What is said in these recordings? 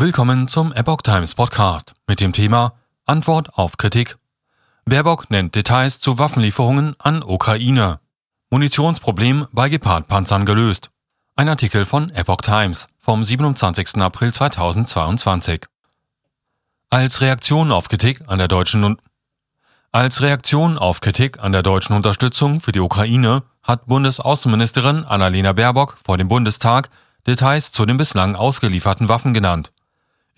Willkommen zum Epoch Times Podcast mit dem Thema Antwort auf Kritik. Baerbock nennt Details zu Waffenlieferungen an Ukraine. Munitionsproblem bei Gepard-Panzern gelöst. Ein Artikel von Epoch Times vom 27. April 2022. Als Reaktion auf Kritik an der deutschen als Reaktion auf Kritik an der deutschen Unterstützung für die Ukraine hat Bundesaußenministerin Annalena Baerbock vor dem Bundestag Details zu den bislang ausgelieferten Waffen genannt.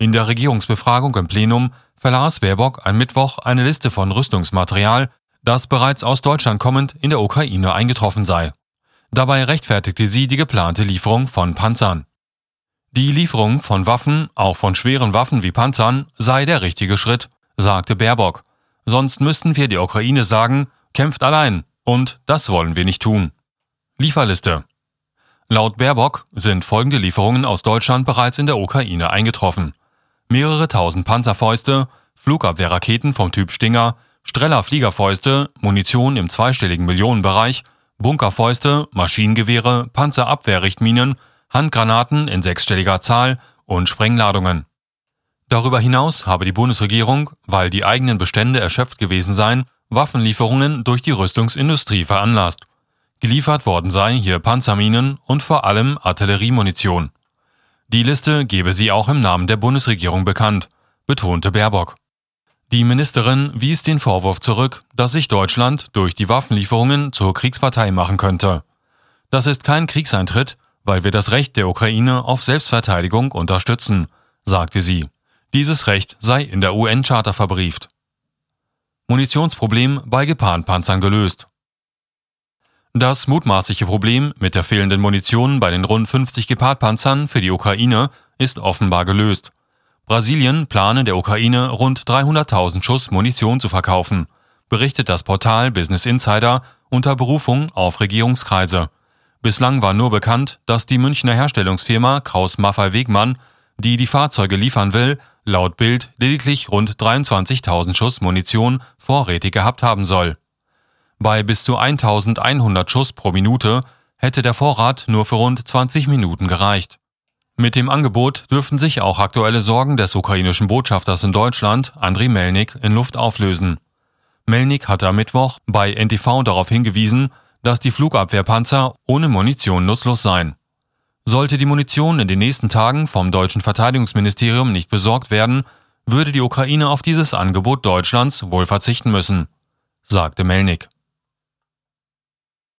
In der Regierungsbefragung im Plenum verlas Baerbock am Mittwoch eine Liste von Rüstungsmaterial, das bereits aus Deutschland kommend in der Ukraine eingetroffen sei. Dabei rechtfertigte sie die geplante Lieferung von Panzern. Die Lieferung von Waffen, auch von schweren Waffen wie Panzern, sei der richtige Schritt, sagte Baerbock. Sonst müssten wir der Ukraine sagen, kämpft allein, und das wollen wir nicht tun. Lieferliste. Laut Baerbock sind folgende Lieferungen aus Deutschland bereits in der Ukraine eingetroffen mehrere tausend Panzerfäuste, Flugabwehrraketen vom Typ Stinger, Streller Fliegerfäuste, Munition im zweistelligen Millionenbereich, Bunkerfäuste, Maschinengewehre, Panzerabwehrrichtminen, Handgranaten in sechsstelliger Zahl und Sprengladungen. Darüber hinaus habe die Bundesregierung, weil die eigenen Bestände erschöpft gewesen seien, Waffenlieferungen durch die Rüstungsindustrie veranlasst. Geliefert worden seien hier Panzerminen und vor allem Artilleriemunition. Die Liste gebe sie auch im Namen der Bundesregierung bekannt, betonte Baerbock. Die Ministerin wies den Vorwurf zurück, dass sich Deutschland durch die Waffenlieferungen zur Kriegspartei machen könnte. Das ist kein Kriegseintritt, weil wir das Recht der Ukraine auf Selbstverteidigung unterstützen, sagte sie. Dieses Recht sei in der UN-Charta verbrieft. Munitionsproblem bei Gepard-Panzern gelöst. Das mutmaßliche Problem mit der fehlenden Munition bei den rund 50 Gepard-Panzern für die Ukraine ist offenbar gelöst. Brasilien plane der Ukraine rund 300.000 Schuss Munition zu verkaufen, berichtet das Portal Business Insider unter Berufung auf Regierungskreise. Bislang war nur bekannt, dass die Münchner Herstellungsfirma Kraus Maffei Wegmann, die die Fahrzeuge liefern will, laut Bild lediglich rund 23.000 Schuss Munition vorrätig gehabt haben soll. Bei bis zu 1100 Schuss pro Minute hätte der Vorrat nur für rund 20 Minuten gereicht. Mit dem Angebot dürften sich auch aktuelle Sorgen des ukrainischen Botschafters in Deutschland, Andriy Melnik, in Luft auflösen. Melnik hatte am Mittwoch bei NTV darauf hingewiesen, dass die Flugabwehrpanzer ohne Munition nutzlos seien. Sollte die Munition in den nächsten Tagen vom deutschen Verteidigungsministerium nicht besorgt werden, würde die Ukraine auf dieses Angebot Deutschlands wohl verzichten müssen, sagte Melnik.